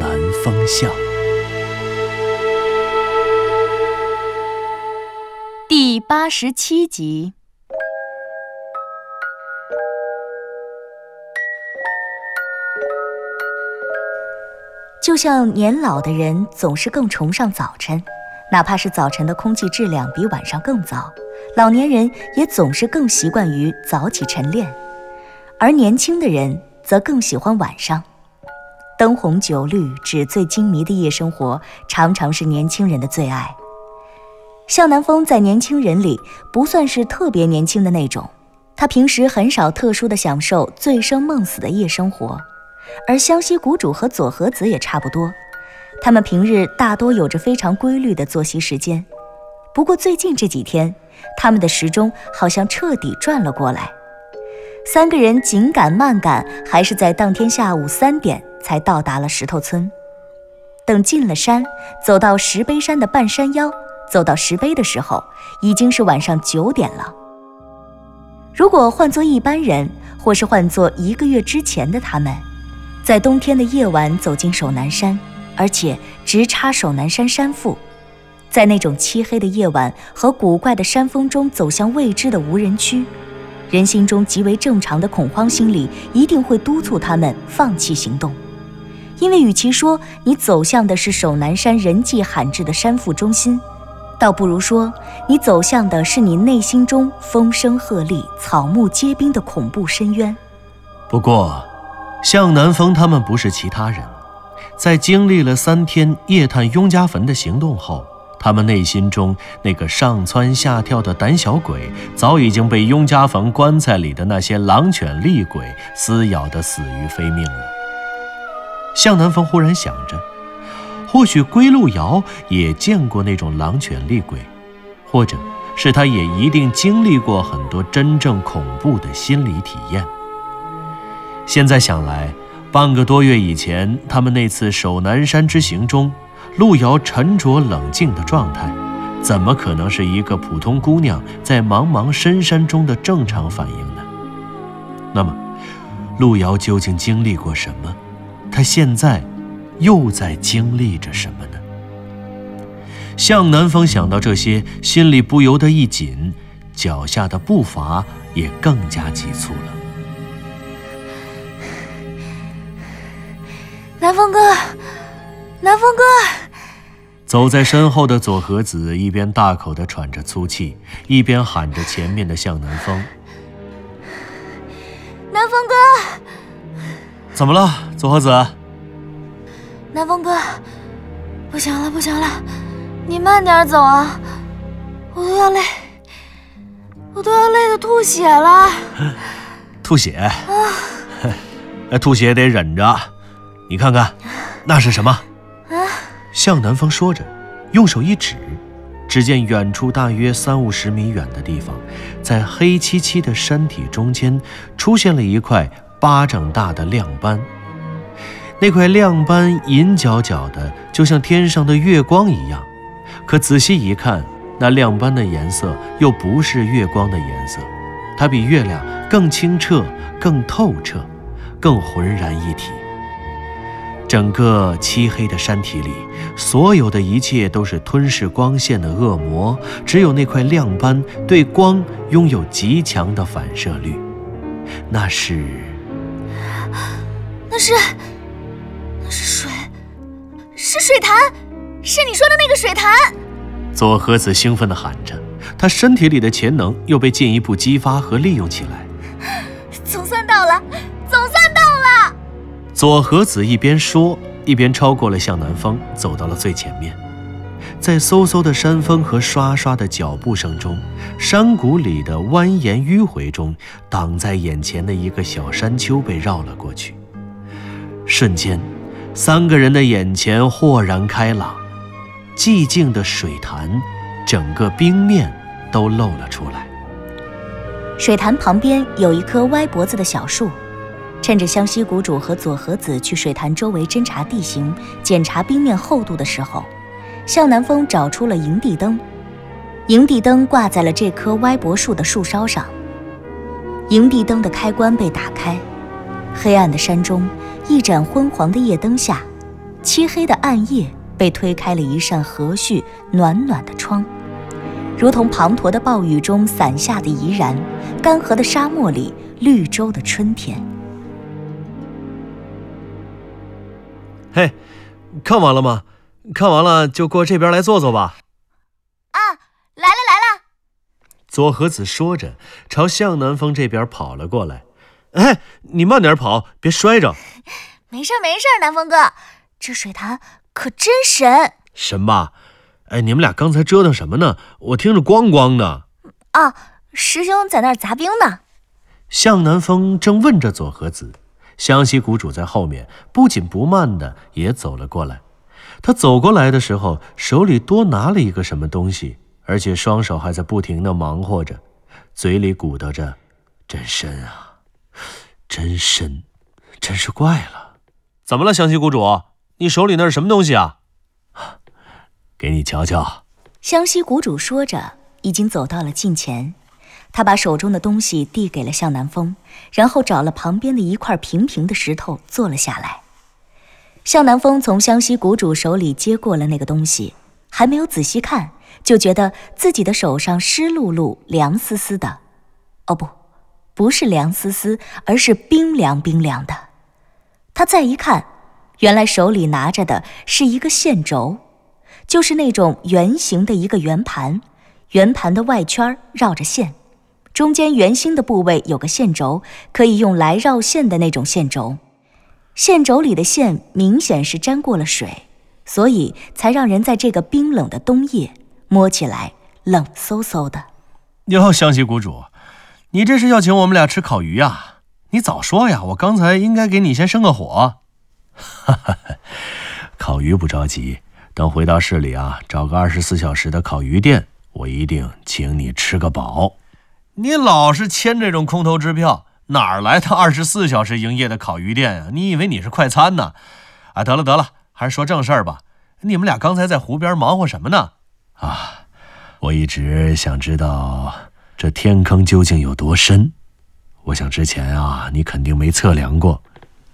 南风向》第八十七集。就像年老的人总是更崇尚早晨，哪怕是早晨的空气质量比晚上更糟，老年人也总是更习惯于早起晨练，而年轻的人则更喜欢晚上。灯红酒绿、纸醉金迷的夜生活，常常是年轻人的最爱。向南风在年轻人里不算是特别年轻的那种，他平时很少特殊的享受醉生梦死的夜生活，而湘西谷主和佐和子也差不多，他们平日大多有着非常规律的作息时间。不过最近这几天，他们的时钟好像彻底转了过来，三个人紧赶慢赶，还是在当天下午三点才到达了石头村。等进了山，走到石碑山的半山腰。走到石碑的时候，已经是晚上九点了。如果换做一般人，或是换做一个月之前的他们，在冬天的夜晚走进守南山，而且直插守南山山腹，在那种漆黑的夜晚和古怪的山峰中走向未知的无人区，人心中极为正常的恐慌心理一定会督促他们放弃行动，因为与其说你走向的是守南山人迹罕至的山腹中心，倒不如说，你走向的是你内心中风声鹤唳、草木皆兵的恐怖深渊。不过，向南风他们不是其他人，在经历了三天夜探雍家坟的行动后，他们内心中那个上蹿下跳的胆小鬼，早已经被雍家坟棺材里的那些狼犬厉鬼撕咬得死于非命了。向南风忽然想着。或许归路遥也见过那种狼犬厉鬼，或者是他也一定经历过很多真正恐怖的心理体验。现在想来，半个多月以前他们那次守南山之行中，路遥沉着冷静的状态，怎么可能是一个普通姑娘在茫茫深山中的正常反应呢？那么，路遥究竟经历过什么？他现在？又在经历着什么呢？向南风想到这些，心里不由得一紧，脚下的步伐也更加急促了。南风哥，南风哥！走在身后的左和子一边大口的喘着粗气，一边喊着前面的向南风：“南风哥！”怎么了，左和子？南风哥，不行了，不行了，你慢点走啊！我都要累，我都要累得吐血了。吐血？啊！吐血得忍着。你看看，那是什么？啊！向南风说着，用手一指，只见远处大约三五十米远的地方，在黑漆漆的山体中间，出现了一块巴掌大的亮斑。那块亮斑银角角的，就像天上的月光一样。可仔细一看，那亮斑的颜色又不是月光的颜色，它比月亮更清澈、更透彻、更浑然一体。整个漆黑的山体里，所有的一切都是吞噬光线的恶魔，只有那块亮斑对光拥有极强的反射率。那是，那是。是水，是水潭，是你说的那个水潭。佐和子兴奋地喊着，他身体里的潜能又被进一步激发和利用起来。总算到了，总算到了。佐和子一边说，一边超过了向南风，走到了最前面。在嗖嗖的山风和刷刷的脚步声中，山谷里的蜿蜒迂回中，挡在眼前的一个小山丘被绕了过去，瞬间。三个人的眼前豁然开朗，寂静的水潭，整个冰面都露了出来。水潭旁边有一棵歪脖子的小树。趁着湘西谷主和佐和子去水潭周围侦察地形、检查冰面厚度的时候，向南风找出了营地灯。营地灯挂在了这棵歪脖树的树梢上。营地灯的开关被打开，黑暗的山中，一盏昏黄的夜灯下，漆黑的暗夜被推开了一扇和煦暖暖的窗，如同滂沱的暴雨中伞下的怡然，干涸的沙漠里绿洲的春天。嘿，看完了吗？看完了就过这边来坐坐吧。啊，来了来了！左和子说着，朝向南方这边跑了过来。哎，你慢点跑，别摔着。没事没事，南风哥，这水潭可真神。神吧？哎，你们俩刚才折腾什么呢？我听着咣咣的。啊，师兄在那儿砸冰呢。向南风正问着左和子。湘西谷主在后面不紧不慢的也走了过来。他走过来的时候，手里多拿了一个什么东西，而且双手还在不停的忙活着，嘴里鼓捣着：“真深啊，真深，真是怪了。”怎么了，湘西谷主？你手里那是什么东西啊？给你瞧瞧。湘西谷主说着，已经走到了近前。他把手中的东西递给了向南风，然后找了旁边的一块平平的石头坐了下来。向南风从湘西谷主手里接过了那个东西，还没有仔细看，就觉得自己的手上湿漉漉、凉丝丝的。哦，不，不是凉丝丝，而是冰凉冰凉的。他再一看，原来手里拿着的是一个线轴，就是那种圆形的一个圆盘，圆盘的外圈绕着线。中间圆心的部位有个线轴，可以用来绕线的那种线轴。线轴里的线明显是沾过了水，所以才让人在这个冰冷的冬夜摸起来冷飕飕的。哟，湘西谷主，你这是要请我们俩吃烤鱼呀？你早说呀！我刚才应该给你先生个火。哈哈，烤鱼不着急，等回到市里啊，找个二十四小时的烤鱼店，我一定请你吃个饱。你老是签这种空头支票，哪儿来的二十四小时营业的烤鱼店呀？你以为你是快餐呢？啊，得了得了，还是说正事儿吧。你们俩刚才在湖边忙活什么呢？啊，我一直想知道这天坑究竟有多深。我想之前啊，你肯定没测量过。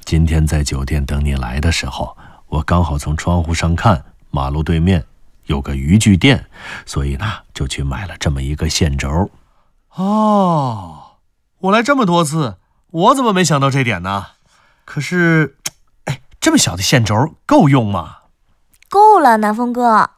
今天在酒店等你来的时候，我刚好从窗户上看，马路对面有个渔具店，所以呢，就去买了这么一个线轴。哦，我来这么多次，我怎么没想到这点呢？可是，哎，这么小的线轴够用吗？够了，南风哥，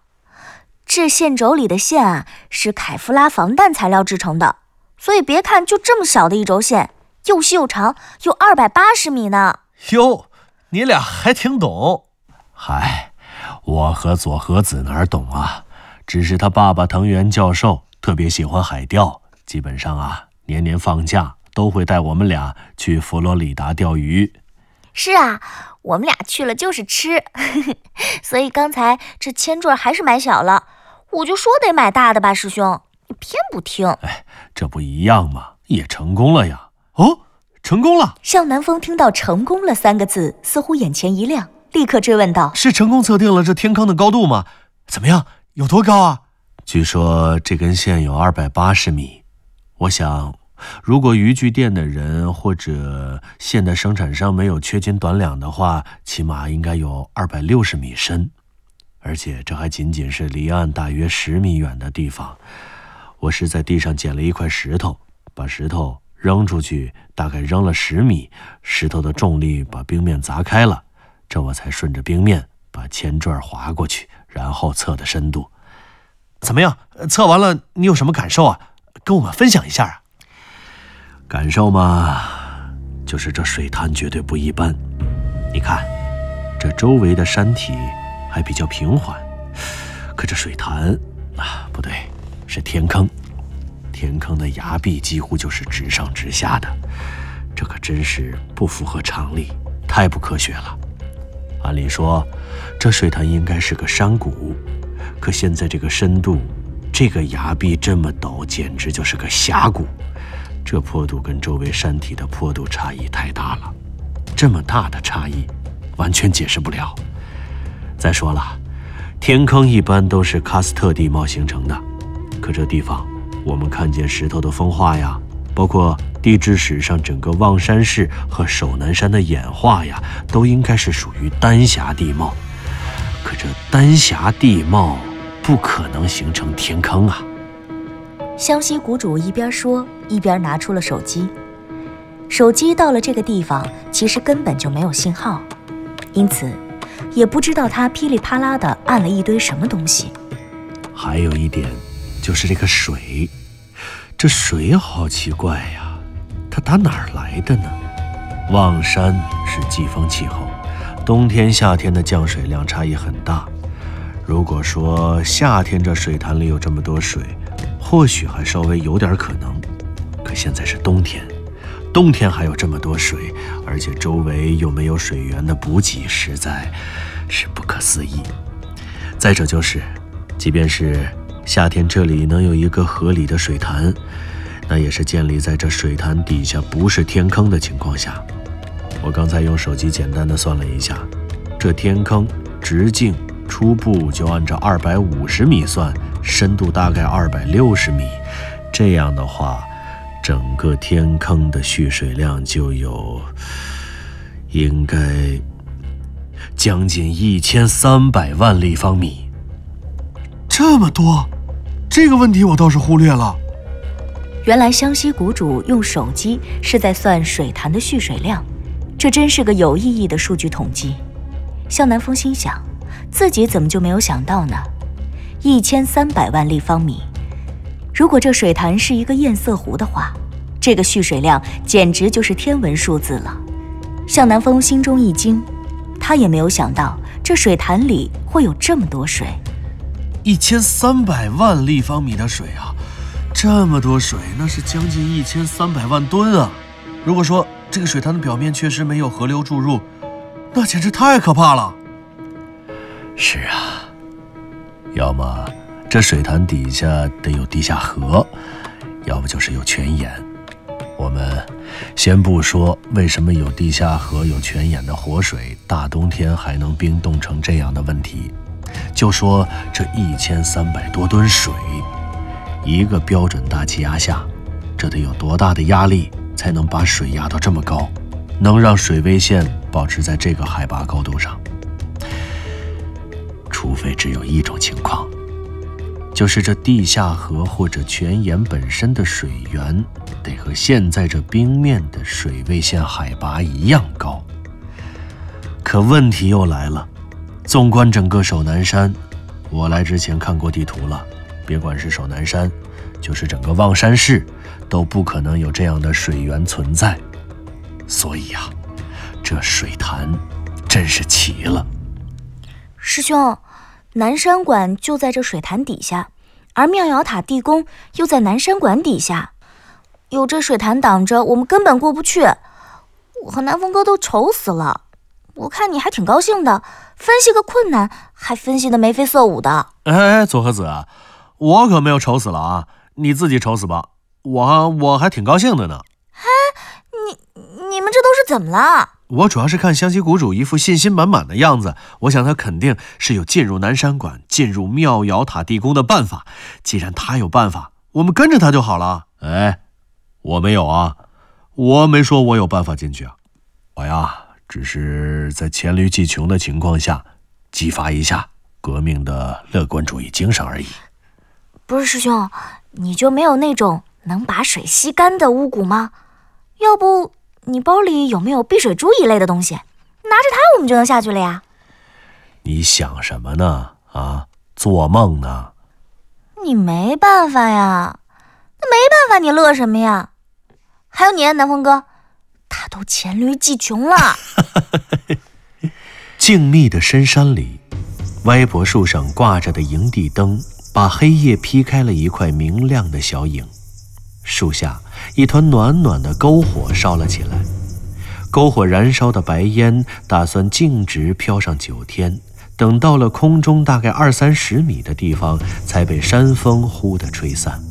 这线轴里的线啊是凯夫拉防弹材料制成的，所以别看就这么小的一轴线，又细又长，有二百八十米呢。哟，你俩还挺懂。嗨，我和佐和子哪懂啊？只是他爸爸藤原教授特别喜欢海钓。基本上啊，年年放假都会带我们俩去佛罗里达钓鱼。是啊，我们俩去了就是吃，所以刚才这铅坠还是买小了。我就说得买大的吧，师兄，你偏不听。哎，这不一样吗？也成功了呀！哦，成功了！向南风听到“成功了”三个字，似乎眼前一亮，立刻追问道：“是成功测定了这天坑的高度吗？怎么样？有多高啊？”据说这根线有二百八十米。我想，如果渔具店的人或者线的生产商没有缺斤短两的话，起码应该有二百六十米深，而且这还仅仅是离岸大约十米远的地方。我是在地上捡了一块石头，把石头扔出去，大概扔了十米，石头的重力把冰面砸开了，这我才顺着冰面把铅坠划过去，然后测的深度。怎么样？测完了你有什么感受啊？跟我们分享一下啊，感受嘛，就是这水潭绝对不一般。你看，这周围的山体还比较平缓，可这水潭啊，不对，是天坑。天坑的崖壁几乎就是直上直下的，这可真是不符合常理，太不科学了。按理说，这水潭应该是个山谷，可现在这个深度，这个崖壁这么陡，简直就是个峡谷。这坡度跟周围山体的坡度差异太大了，这么大的差异，完全解释不了。再说了，天坑一般都是喀斯特地貌形成的，可这地方，我们看见石头的风化呀，包括地质史上整个望山市和首南山的演化呀，都应该是属于丹霞地貌。可这丹霞地貌不可能形成天坑啊！湘西谷主一边说，一边拿出了手机。手机到了这个地方，其实根本就没有信号，因此也不知道他噼里啪啦的按了一堆什么东西。还有一点，就是这个水，这水好奇怪呀，它打哪儿来的呢？望山是季风气候，冬天夏天的降水量差异很大。如果说夏天这水潭里有这么多水，或许还稍微有点可能，可现在是冬天，冬天还有这么多水，而且周围又没有水源的补给，实在是不可思议。再者就是，即便是夏天这里能有一个合理的水潭，那也是建立在这水潭底下不是天坑的情况下。我刚才用手机简单的算了一下，这天坑直径初步就按照二百五十米算。深度大概二百六十米，这样的话，整个天坑的蓄水量就有应该将近一千三百万立方米。这么多，这个问题我倒是忽略了。原来湘西谷主用手机是在算水潭的蓄水量，这真是个有意义的数据统计。向南风心想，自己怎么就没有想到呢？一千三百万立方米，如果这水潭是一个堰塞湖的话，这个蓄水量简直就是天文数字了。向南风心中一惊，他也没有想到这水潭里会有这么多水。一千三百万立方米的水啊，这么多水，那是将近一千三百万吨啊！如果说这个水潭的表面确实没有河流注入，那简直太可怕了。是啊。要么这水潭底下得有地下河，要不就是有泉眼。我们先不说为什么有地下河、有泉眼的活水，大冬天还能冰冻成这样的问题，就说这一千三百多吨水，一个标准大气压下，这得有多大的压力才能把水压到这么高，能让水位线保持在这个海拔高度上？除非只有一种情况，就是这地下河或者泉眼本身的水源得和现在这冰面的水位线海拔一样高。可问题又来了，纵观整个首南山，我来之前看过地图了，别管是首南山，就是整个望山市，都不可能有这样的水源存在。所以呀，这水潭真是奇了，师兄。南山馆就在这水潭底下，而妙瑶塔地宫又在南山馆底下，有这水潭挡着，我们根本过不去。我和南风哥都愁死了。我看你还挺高兴的，分析个困难还分析的眉飞色舞的。哎，左和子，我可没有愁死了啊，你自己愁死吧。我我还挺高兴的呢。哎，你你们这都是怎么了？我主要是看湘西谷主一副信心满满的样子，我想他肯定是有进入南山馆、进入妙瑶塔地宫的办法。既然他有办法，我们跟着他就好了。哎，我没有啊，我没说我有办法进去啊，我呀，只是在黔驴技穷的情况下，激发一下革命的乐观主义精神而已。不是师兄，你就没有那种能把水吸干的巫蛊吗？要不？你包里有没有避水珠一类的东西？拿着它，我们就能下去了呀。你想什么呢？啊，做梦呢？你没办法呀，那没办法，你乐什么呀？还有你，南风哥，他都黔驴技穷了。静谧的深山里，歪脖树上挂着的营地灯，把黑夜劈开了一块明亮的小影。树下，一团暖暖的篝火烧了起来，篝火燃烧的白烟打算径直飘上九天，等到了空中大概二三十米的地方，才被山风忽地吹散。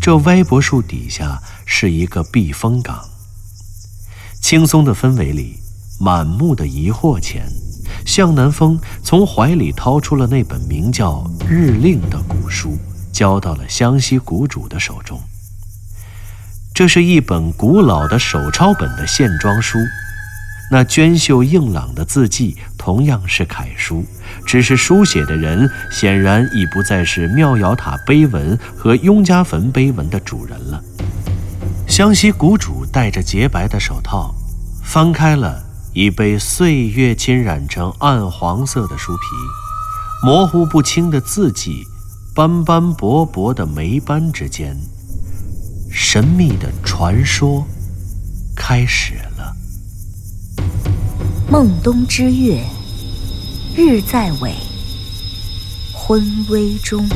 这歪脖树底下是一个避风港。轻松的氛围里，满目的疑惑前，向南风从怀里掏出了那本名叫《日令》的古书，交到了湘西谷主的手中。这是一本古老的手抄本的线装书，那娟秀硬朗的字迹同样是楷书，只是书写的人显然已不再是妙瑶塔碑文和雍家坟碑文的主人了。湘西谷主戴着洁白的手套，翻开了已被岁月侵染成暗黄色的书皮，模糊不清的字迹，斑斑驳驳的霉斑之间。神秘的传说开始了。孟冬之月，日在尾，昏微中。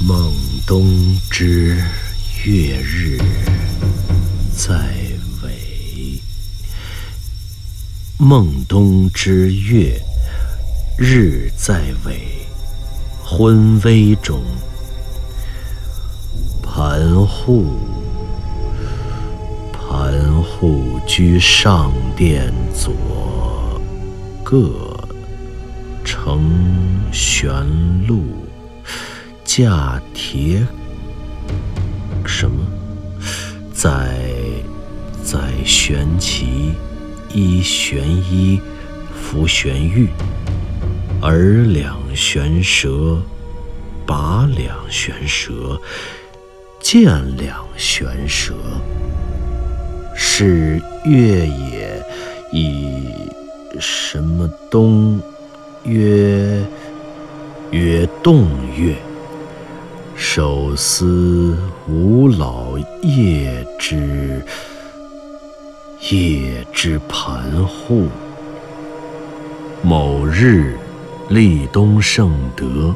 孟冬之月，日在尾。孟冬之月，日在尾。昏微中，盘户，盘户居上殿左，各乘玄路，驾铁什么？在在悬旗，依玄衣，扶玄玉。耳两悬蛇，把两悬蛇，剑两悬蛇。是月也，以什么东？曰曰洞月。手思吾老夜之夜之盘户。某日。立冬圣德，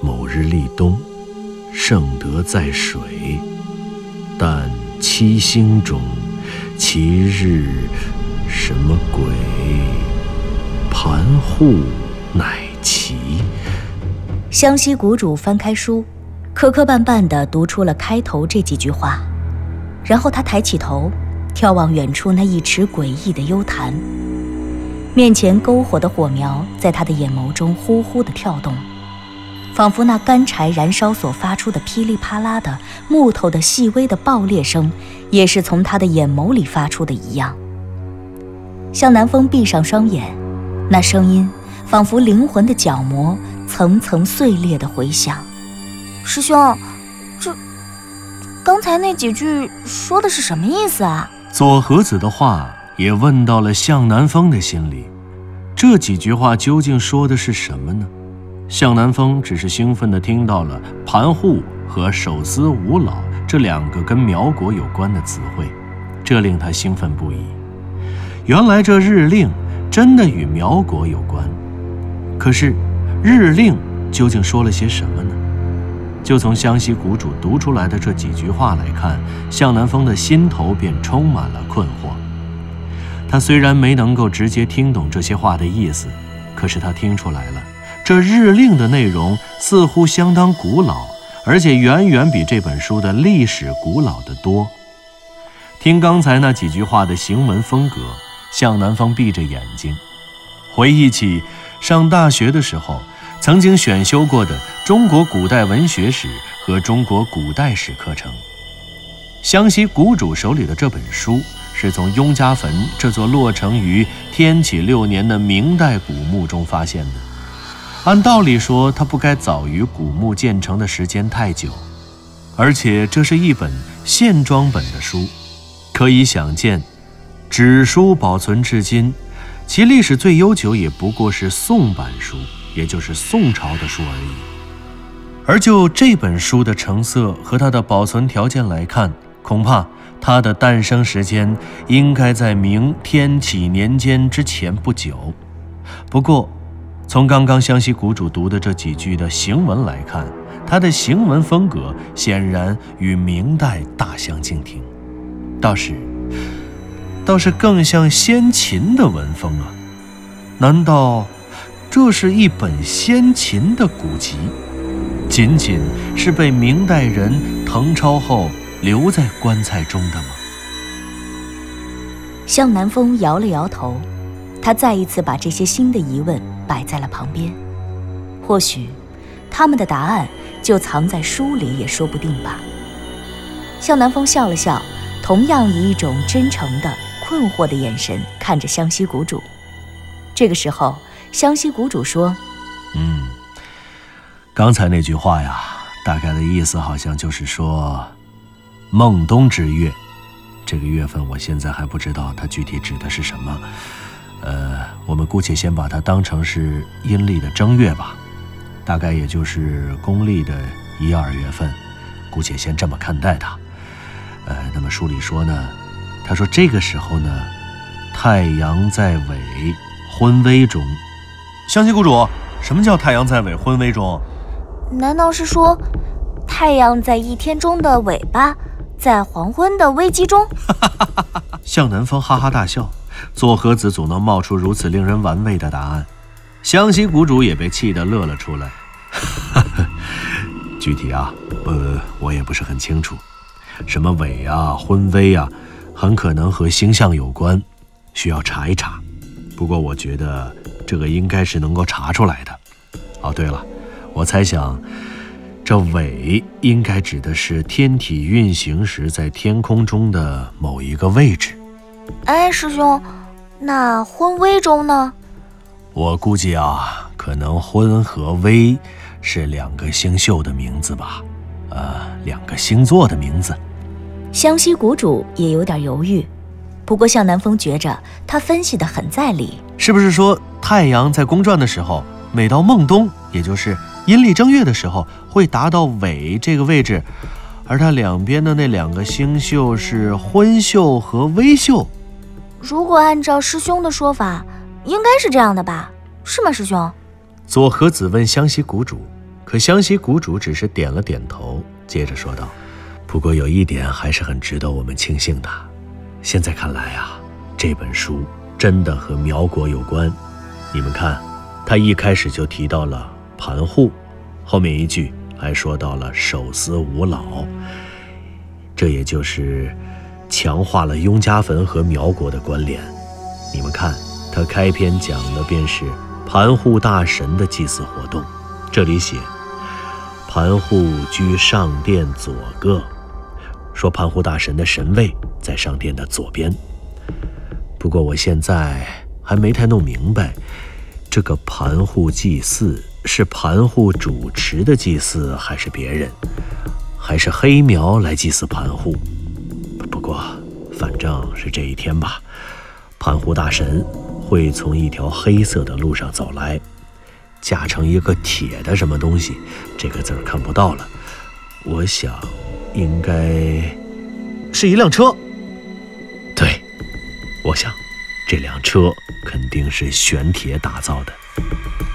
某日立冬，圣德在水，但七星中，其日什么鬼？盘户乃奇。湘西谷主翻开书，磕磕绊绊地读出了开头这几句话，然后他抬起头，眺望远处那一池诡异的幽潭。面前篝火的火苗在他的眼眸中呼呼地跳动，仿佛那干柴燃烧所发出的噼里啪啦的木头的细微的爆裂声，也是从他的眼眸里发出的一样。向南风闭上双眼，那声音仿佛灵魂的角膜层层碎裂的回响。师兄，这刚才那几句说的是什么意思啊？左和子的话。也问到了向南风的心里，这几句话究竟说的是什么呢？向南风只是兴奋地听到了“盘户”和“手撕五老”这两个跟苗国有关的词汇，这令他兴奋不已。原来这日令真的与苗国有关。可是，日令究竟说了些什么呢？就从湘西谷主读出来的这几句话来看，向南风的心头便充满了困惑。他虽然没能够直接听懂这些话的意思，可是他听出来了，这日令的内容似乎相当古老，而且远远比这本书的历史古老得多。听刚才那几句话的行文风格，向南风闭着眼睛，回忆起上大学的时候曾经选修过的中国古代文学史和中国古代史课程。湘西谷主手里的这本书。是从雍家坟这座落成于天启六年的明代古墓中发现的。按道理说，它不该早于古墓建成的时间太久，而且这是一本线装本的书，可以想见，纸书保存至今，其历史最悠久也不过是宋版书，也就是宋朝的书而已。而就这本书的成色和它的保存条件来看，恐怕。它的诞生时间应该在明天启年间之前不久。不过，从刚刚湘西谷主读的这几句的行文来看，他的行文风格显然与明代大相径庭，倒是，倒是更像先秦的文风啊！难道这是一本先秦的古籍？仅仅是被明代人誊抄后留在棺材中的吗？向南风摇了摇头，他再一次把这些新的疑问摆在了旁边。或许，他们的答案就藏在书里，也说不定吧。向南风笑了笑，同样以一种真诚的、困惑的眼神看着湘西谷主。这个时候，湘西谷主说：“嗯。”刚才那句话呀，大概的意思好像就是说，孟冬之月，这个月份我现在还不知道它具体指的是什么。呃，我们姑且先把它当成是阴历的正月吧，大概也就是公历的一二月份，姑且先这么看待它。呃，那么书里说呢，他说这个时候呢，太阳在尾，昏微中。湘西谷主，什么叫太阳在尾，昏微中？难道是说，太阳在一天中的尾巴，在黄昏的危机中？向南风哈哈大笑，左和子总能冒出如此令人玩味的答案，湘西谷主也被气得乐了出来。具体啊，呃，我也不是很清楚，什么尾啊、昏微啊，很可能和星象有关，需要查一查。不过我觉得这个应该是能够查出来的。哦，对了。我猜想，这尾应该指的是天体运行时在天空中的某一个位置。哎，师兄，那昏微中呢？我估计啊，可能昏和微是两个星宿的名字吧，呃，两个星座的名字。湘西谷主也有点犹豫，不过向南风觉着他分析的很在理。是不是说太阳在公转的时候，每到孟冬，也就是？阴历正月的时候会达到尾这个位置，而它两边的那两个星宿是昏宿和微宿。如果按照师兄的说法，应该是这样的吧？是吗，师兄？左和子问湘西谷主，可湘西谷主只是点了点头，接着说道：“不过有一点还是很值得我们庆幸的，现在看来啊，这本书真的和苗国有关。你们看，他一开始就提到了。”盘户，后面一句还说到了手撕五老，这也就是强化了雍家坟和苗国的关联。你们看，他开篇讲的便是盘户大神的祭祀活动。这里写盘户居上殿左个，说盘户大神的神位在上殿的左边。不过我现在还没太弄明白，这个盘户祭祀。是盘户主持的祭祀，还是别人，还是黑苗来祭祀盘户？不过，反正是这一天吧。盘户大神会从一条黑色的路上走来，架成一个铁的什么东西，这个字儿看不到了。我想，应该是一辆车。对，我想，这辆车肯定是玄铁打造的。